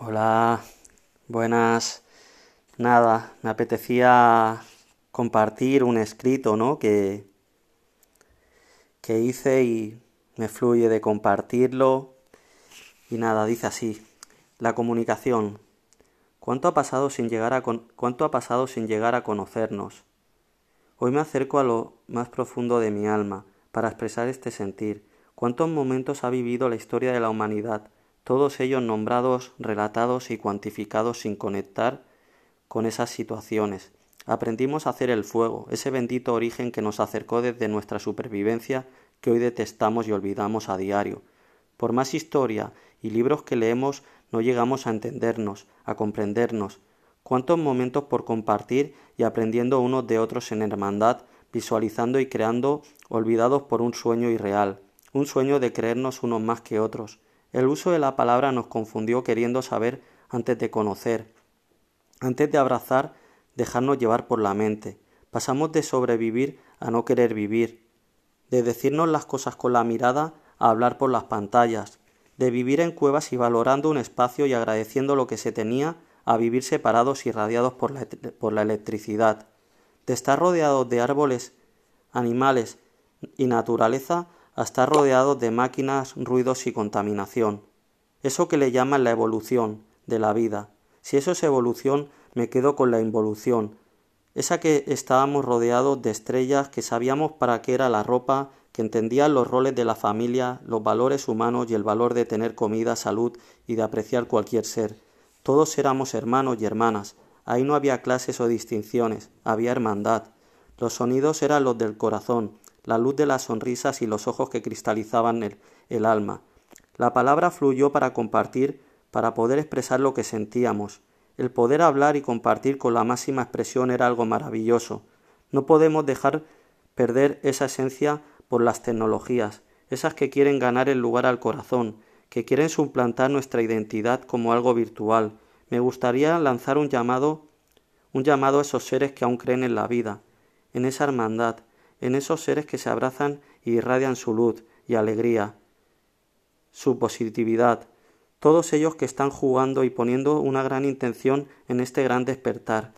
Hola, buenas. Nada, me apetecía compartir un escrito, ¿no? Que, que hice y me fluye de compartirlo. Y nada, dice así. La comunicación. ¿Cuánto ha pasado sin llegar a, cuánto ha pasado sin llegar a conocernos? Hoy me acerco a lo más profundo de mi alma para expresar este sentir. ¿Cuántos momentos ha vivido la historia de la humanidad? Todos ellos nombrados, relatados y cuantificados sin conectar con esas situaciones. Aprendimos a hacer el fuego, ese bendito origen que nos acercó desde nuestra supervivencia que hoy detestamos y olvidamos a diario. Por más historia y libros que leemos, no llegamos a entendernos, a comprendernos. Cuántos momentos por compartir y aprendiendo unos de otros en hermandad, visualizando y creando, olvidados por un sueño irreal, un sueño de creernos unos más que otros. El uso de la palabra nos confundió queriendo saber antes de conocer. Antes de abrazar, dejarnos llevar por la mente. Pasamos de sobrevivir a no querer vivir. De decirnos las cosas con la mirada a hablar por las pantallas. De vivir en cuevas y valorando un espacio y agradeciendo lo que se tenía a vivir separados y radiados por la, por la electricidad. De estar rodeados de árboles, animales y naturaleza a estar rodeados de máquinas, ruidos y contaminación. Eso que le llaman la evolución de la vida. Si eso es evolución, me quedo con la involución. Esa que estábamos rodeados de estrellas que sabíamos para qué era la ropa, que entendían los roles de la familia, los valores humanos y el valor de tener comida, salud y de apreciar cualquier ser. Todos éramos hermanos y hermanas. Ahí no había clases o distinciones, había hermandad. Los sonidos eran los del corazón, la luz de las sonrisas y los ojos que cristalizaban el, alma. La palabra fluyó para compartir, para poder expresar lo que sentíamos. El poder hablar y compartir con la máxima expresión era algo maravilloso. No podemos dejar perder esa esencia por las tecnologías, esas que quieren ganar el lugar al corazón, que quieren suplantar nuestra identidad como algo virtual. Me gustaría lanzar un llamado, un llamado a esos seres que aún creen en la vida, en esa hermandad, en esos seres que se abrazan y irradian su luz y alegría, su positividad, todos ellos que están jugando y poniendo una gran intención en este gran despertar,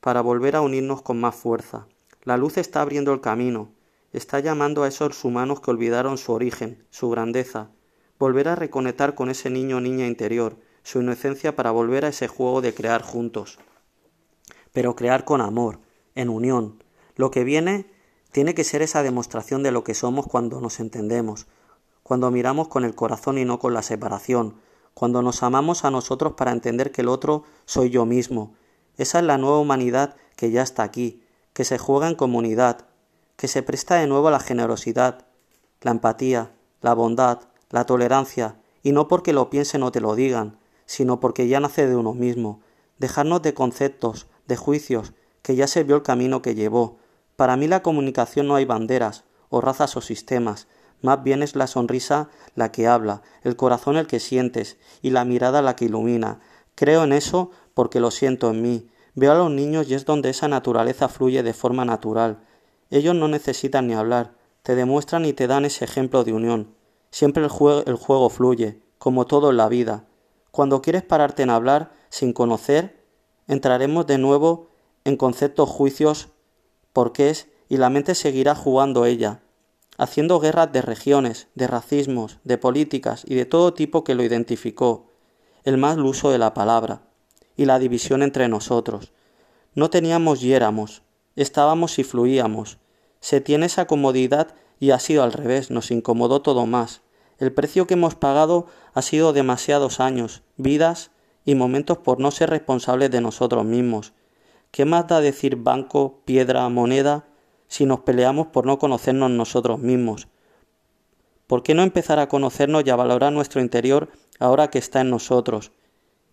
para volver a unirnos con más fuerza. La luz está abriendo el camino, está llamando a esos humanos que olvidaron su origen, su grandeza, volver a reconectar con ese niño o niña interior, su inocencia para volver a ese juego de crear juntos. Pero crear con amor, en unión. Lo que viene tiene que ser esa demostración de lo que somos cuando nos entendemos, cuando miramos con el corazón y no con la separación, cuando nos amamos a nosotros para entender que el otro soy yo mismo. Esa es la nueva humanidad que ya está aquí, que se juega en comunidad, que se presta de nuevo a la generosidad, la empatía, la bondad, la tolerancia, y no porque lo piensen o te lo digan, sino porque ya nace de uno mismo, dejarnos de conceptos, de juicios, que ya se vio el camino que llevó, para mí la comunicación no hay banderas, o razas o sistemas, más bien es la sonrisa la que habla, el corazón el que sientes y la mirada la que ilumina. Creo en eso porque lo siento en mí. Veo a los niños y es donde esa naturaleza fluye de forma natural. Ellos no necesitan ni hablar, te demuestran y te dan ese ejemplo de unión. Siempre el juego, fluye, como todo en la vida. Cuando quieres pararte en hablar sin conocer, entraremos de nuevo en conceptos juicios porque es y la mente seguirá jugando ella, haciendo guerras de regiones, de racismos, de políticas y de todo tipo que lo identificó, el mal uso de la palabra y la división entre nosotros. No teníamos y éramos, estábamos y fluíamos. Se tiene esa comodidad y ha sido al revés, nos incomodó todo más. El precio que hemos pagado ha sido demasiados años, vidas y momentos por no ser responsables de nosotros mismos, ¿Qué más da decir banco, piedra, moneda, si nos peleamos por no conocernos nosotros mismos? ¿Por qué no empezar a conocernos y a valorar nuestro interior ahora que está en nosotros?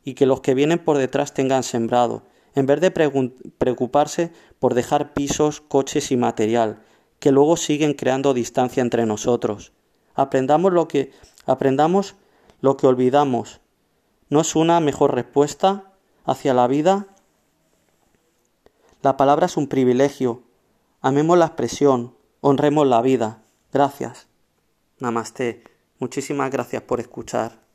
Y que los que vienen por detrás tengan sembrado, en vez de preocuparse por dejar pisos, coches y material, que luego siguen creando distancia entre nosotros. Aprendamos lo que aprendamos lo que olvidamos. ¿No es una mejor respuesta hacia la vida la palabra es un privilegio. Amemos la expresión, honremos la vida. Gracias. Namaste. Muchísimas gracias por escuchar.